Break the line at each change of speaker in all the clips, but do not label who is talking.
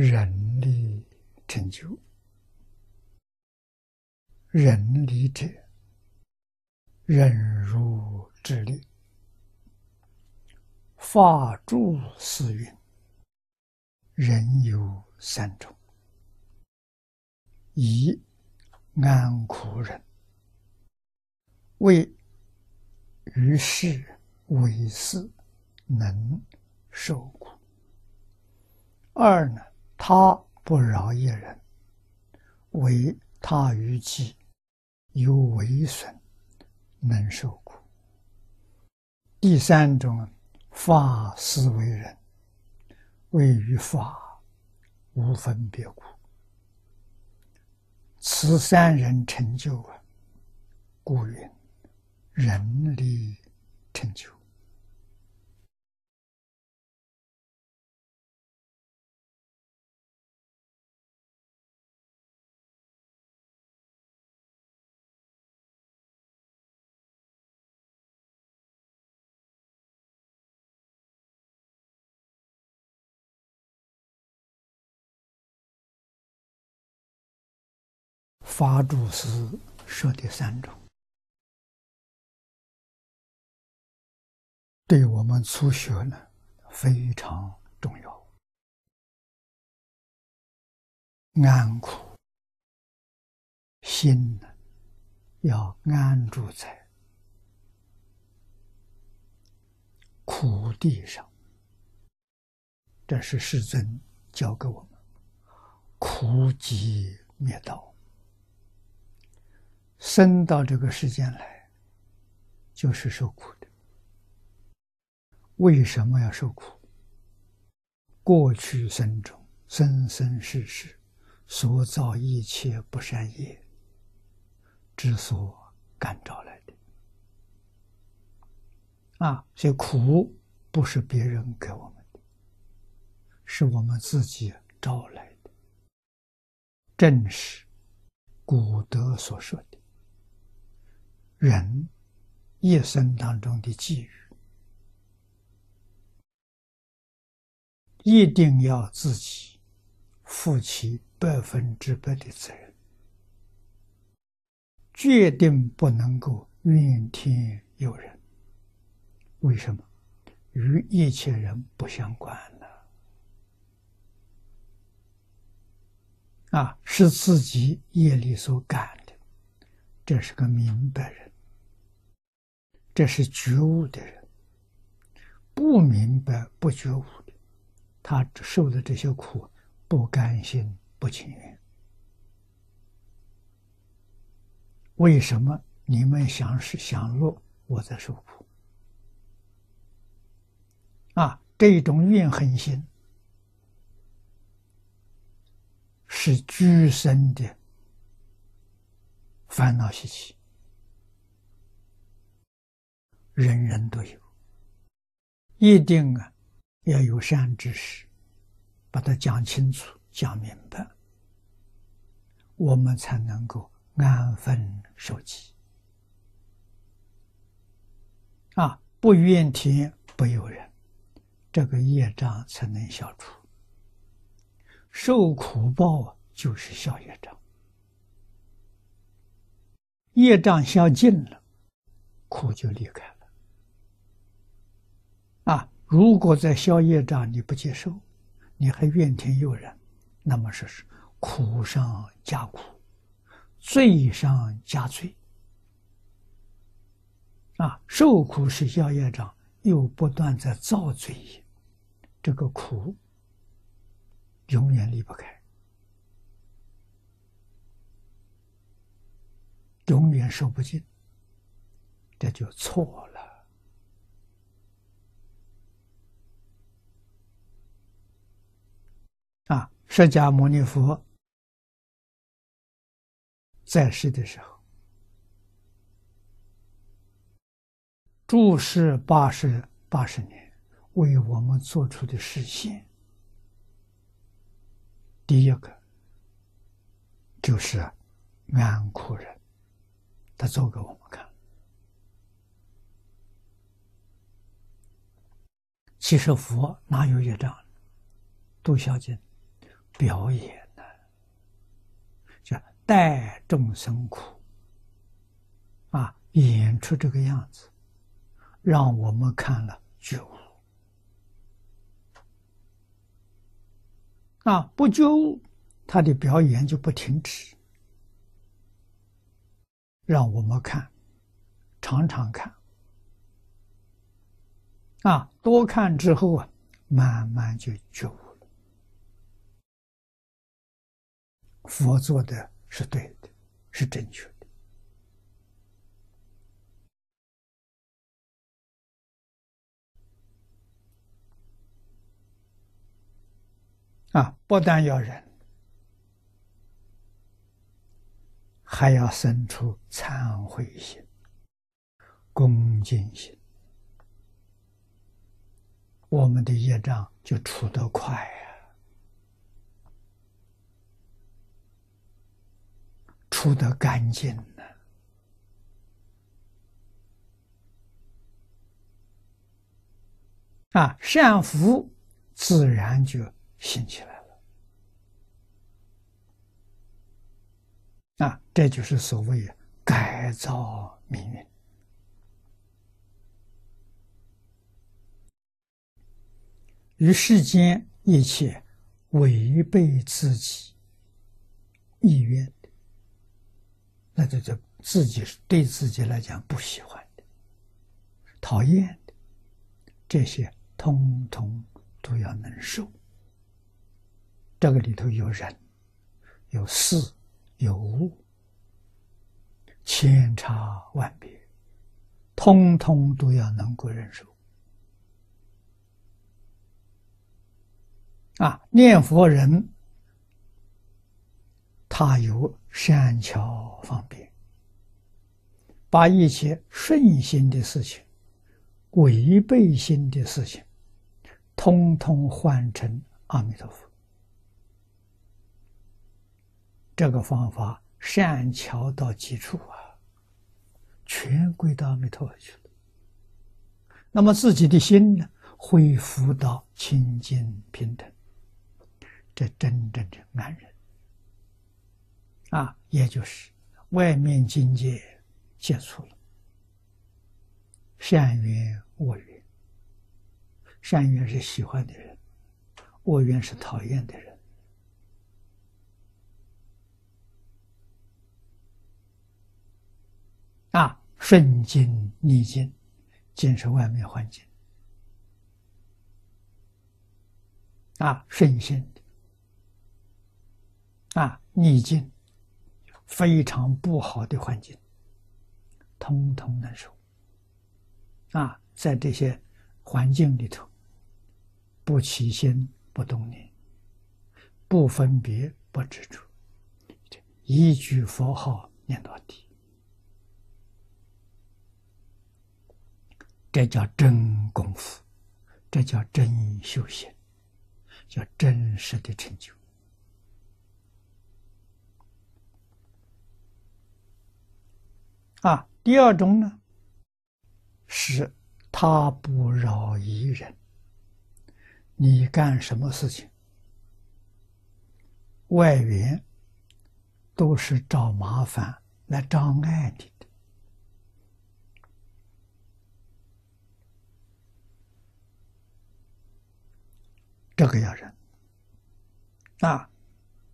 人力成就，人力者，人如之力，法住四云，人有三种：一安苦人，为于世为事，能受苦；二呢？他不饶一人，为他于己有为损，能受苦。第三种，法思为人，为于法无分别苦。此三人成就啊，故云人力成就。法主是说的三种，对我们初学呢非常重要。安苦心呢要安住在苦地上，这是世尊教给我们：苦集灭道。生到这个世间来，就是受苦的。为什么要受苦？过去生中，生生世世所造一切不善业之所感召来的。啊，所以苦不是别人给我们的，是我们自己招来的。正是古德所说的。人一生当中的际遇，一定要自己负起百分之百的责任，决定不能够怨天尤人。为什么？与一切人不相关呢？啊，是自己业力所感的，这是个明白人。这是觉悟的人，不明白、不觉悟的，他受的这些苦，不甘心、不情愿。为什么你们享是享乐，我在受苦？啊，这种怨恨心是居生的烦恼习气。人人都有，一定啊，要有善知识，把它讲清楚、讲明白，我们才能够安分守己。啊，不怨天不尤人，这个业障才能消除。受苦报啊就是消业障，业障消尽了，苦就离开了。啊！如果在消业障你不接受，你还怨天尤人，那么是苦上加苦，罪上加罪。啊，受苦是消业障，又不断在造罪业，这个苦永远离不开，永远受不尽，这就错了啊，释迦牟尼佛在世的时候，住世八十八十年，为我们做出的实现，第一个就是安苦人，他做给我们看。其实佛哪有业障？都消尽。表演呢，叫代众生苦。啊，演出这个样子，让我们看了觉悟。啊，不觉悟，他的表演就不停止，让我们看，常常看。啊，多看之后啊，慢慢就觉悟。佛做的是对的，是正确的。啊，不但要忍，还要生出忏悔心、恭敬心。我们的业障就除得快呀，除得干净呢。啊，善福自然就兴起来了。啊，这就是所谓改造命运。与世间一切违背自己意愿，那就就自己对自己来讲不喜欢的、讨厌的，这些通通都要能受。这个里头有人、有事、有物，千差万别，通通都要能够忍受。啊，念佛人他有善巧方便，把一切顺心的事情、违背心的事情，通通换成阿弥陀佛。这个方法善巧到极处啊，全归到阿弥陀佛去了。那么自己的心呢，恢复到清净平等。这真正的安人啊，也就是外面境界接触了，善缘恶缘，善缘是喜欢的人，恶缘是讨厌的人啊，顺境逆境，尽是外面环境啊，顺心。啊，逆境非常不好的环境，通通能受。啊，在这些环境里头，不起心不动念，不分别不执着，一句佛号念到底，这叫真功夫，这叫真修行，叫真实的成就。啊，第二种呢，是他不饶一人。你干什么事情，外援都是找麻烦来障碍你的，这个要忍。啊，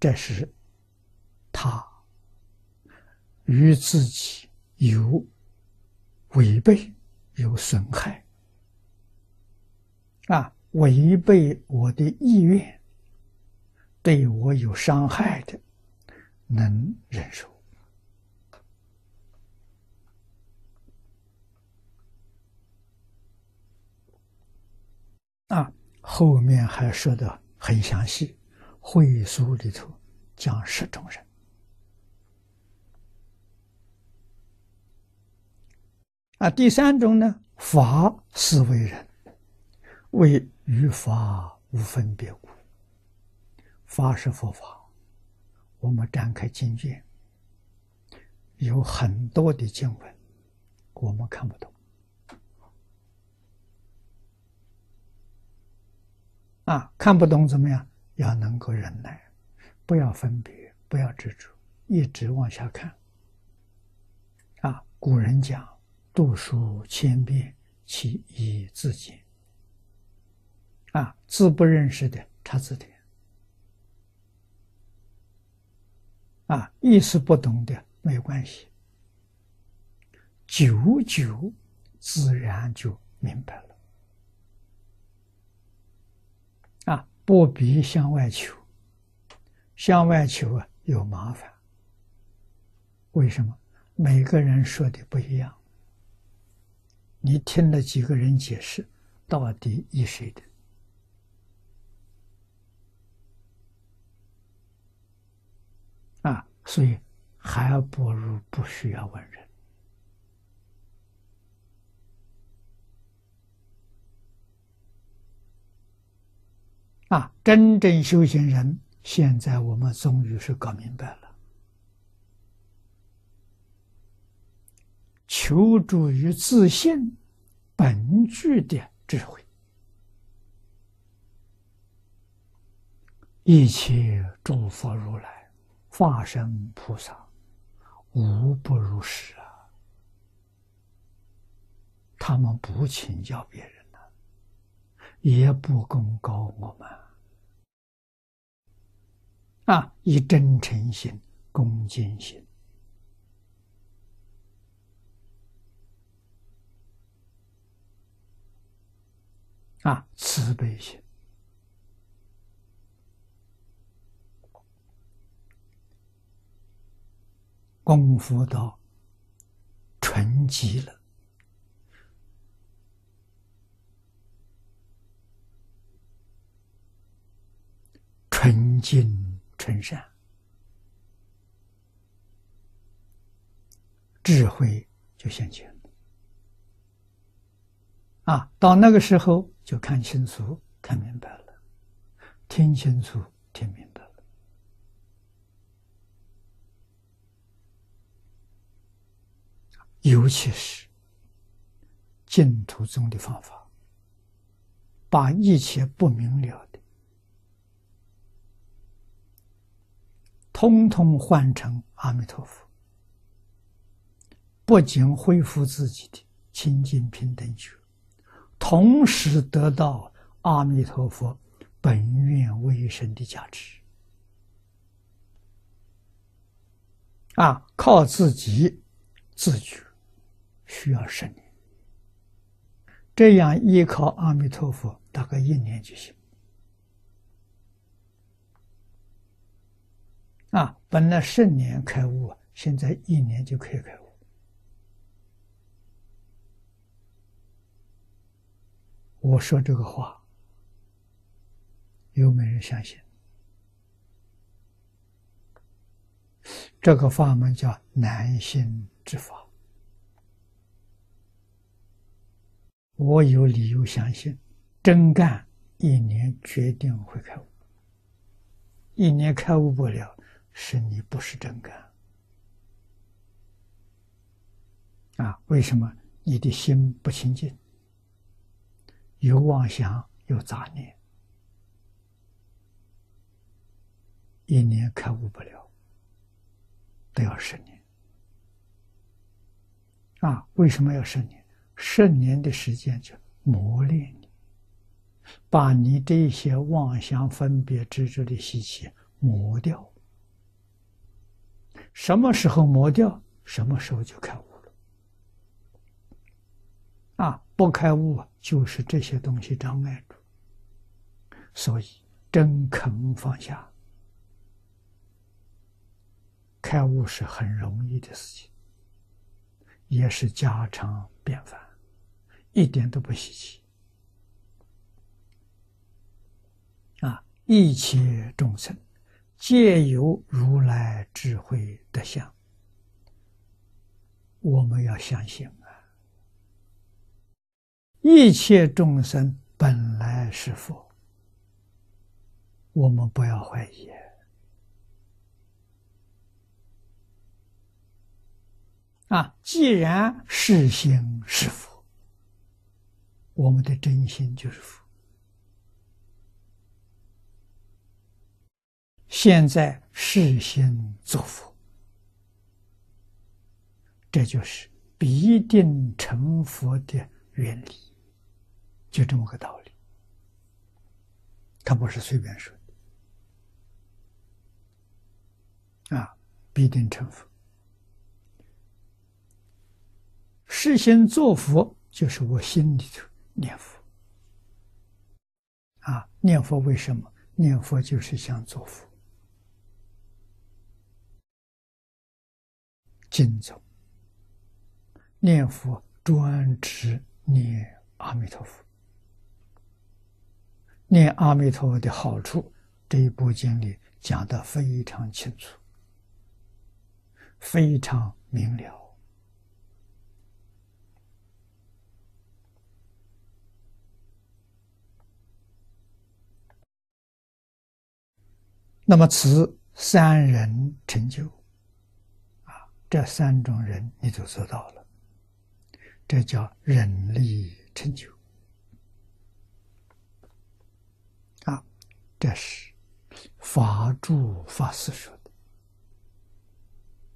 这是他与自己。有违背，有损害，啊，违背我的意愿，对我有伤害的，能忍受。啊，后面还说的很详细，会书里头讲十种人。啊，第三种呢，法是为人，为与法无分别故。法是佛法，我们展开经卷，有很多的经文，我们看不懂。啊，看不懂怎么样？要能够忍耐，不要分别，不要执着，一直往下看。啊，古人讲：“读书千遍，其义自见。”啊，字不认识的查字典。啊，意思不懂的没关系，久久自然就明白了。啊，不必向外求，向外求啊有麻烦。为什么？每个人说的不一样，你听了几个人解释，到底依谁的？啊，所以还不如不需要问人。啊，真正修行人，现在我们终于是搞明白了，求助于自信本具的智慧，一切诸佛如来。化身菩萨，无不如是啊！他们不请教别人呢，也不公告我们啊，以真诚心、恭敬心啊，慈悲心。功夫到纯极了，纯净纯善，智慧就现前了。啊，到那个时候就看清楚、看明白了，听清楚、听明白了。尤其是净土中的方法，把一切不明了的，通通换成阿弥陀佛，不仅恢复自己的清净平等觉，同时得到阿弥陀佛本愿威神的价值。啊，靠自己自觉。需要十年，这样依靠阿弥陀佛，大概一年就行。啊，本来十年开悟，现在一年就可以开悟。我说这个话，有没人相信？这个法门叫难心之法。我有理由相信，真干一年决定会开悟。一年开悟不了，是你不是真干啊？为什么？你的心不清净，有妄想，有杂念，一年开悟不了，都要十年啊？为什么要十年？十年的时间就磨练你，把你这些妄想、分别、执着的习气磨掉。什么时候磨掉，什么时候就开悟了。啊，不开悟就是这些东西障碍住。所以真肯放下，开悟是很容易的事情，也是家常便饭。一点都不稀奇啊！一切众生皆有如来智慧德相，我们要相信！一切众生本来是佛，我们不要怀疑啊！既然是心是佛。我们的真心就是佛，现在事先做佛，这就是必定成佛的原理，就这么个道理。他不是随便说的啊，必定成佛。事先做佛，就是我心里头念佛啊，念佛为什么？念佛就是想做佛。经走念佛，专指念阿弥陀佛。念阿弥陀佛的好处，这一部经里讲的非常清楚，非常明了。那么，此三人成就。啊这三种人你就做到了，这叫人力成就啊！这是法住法师说的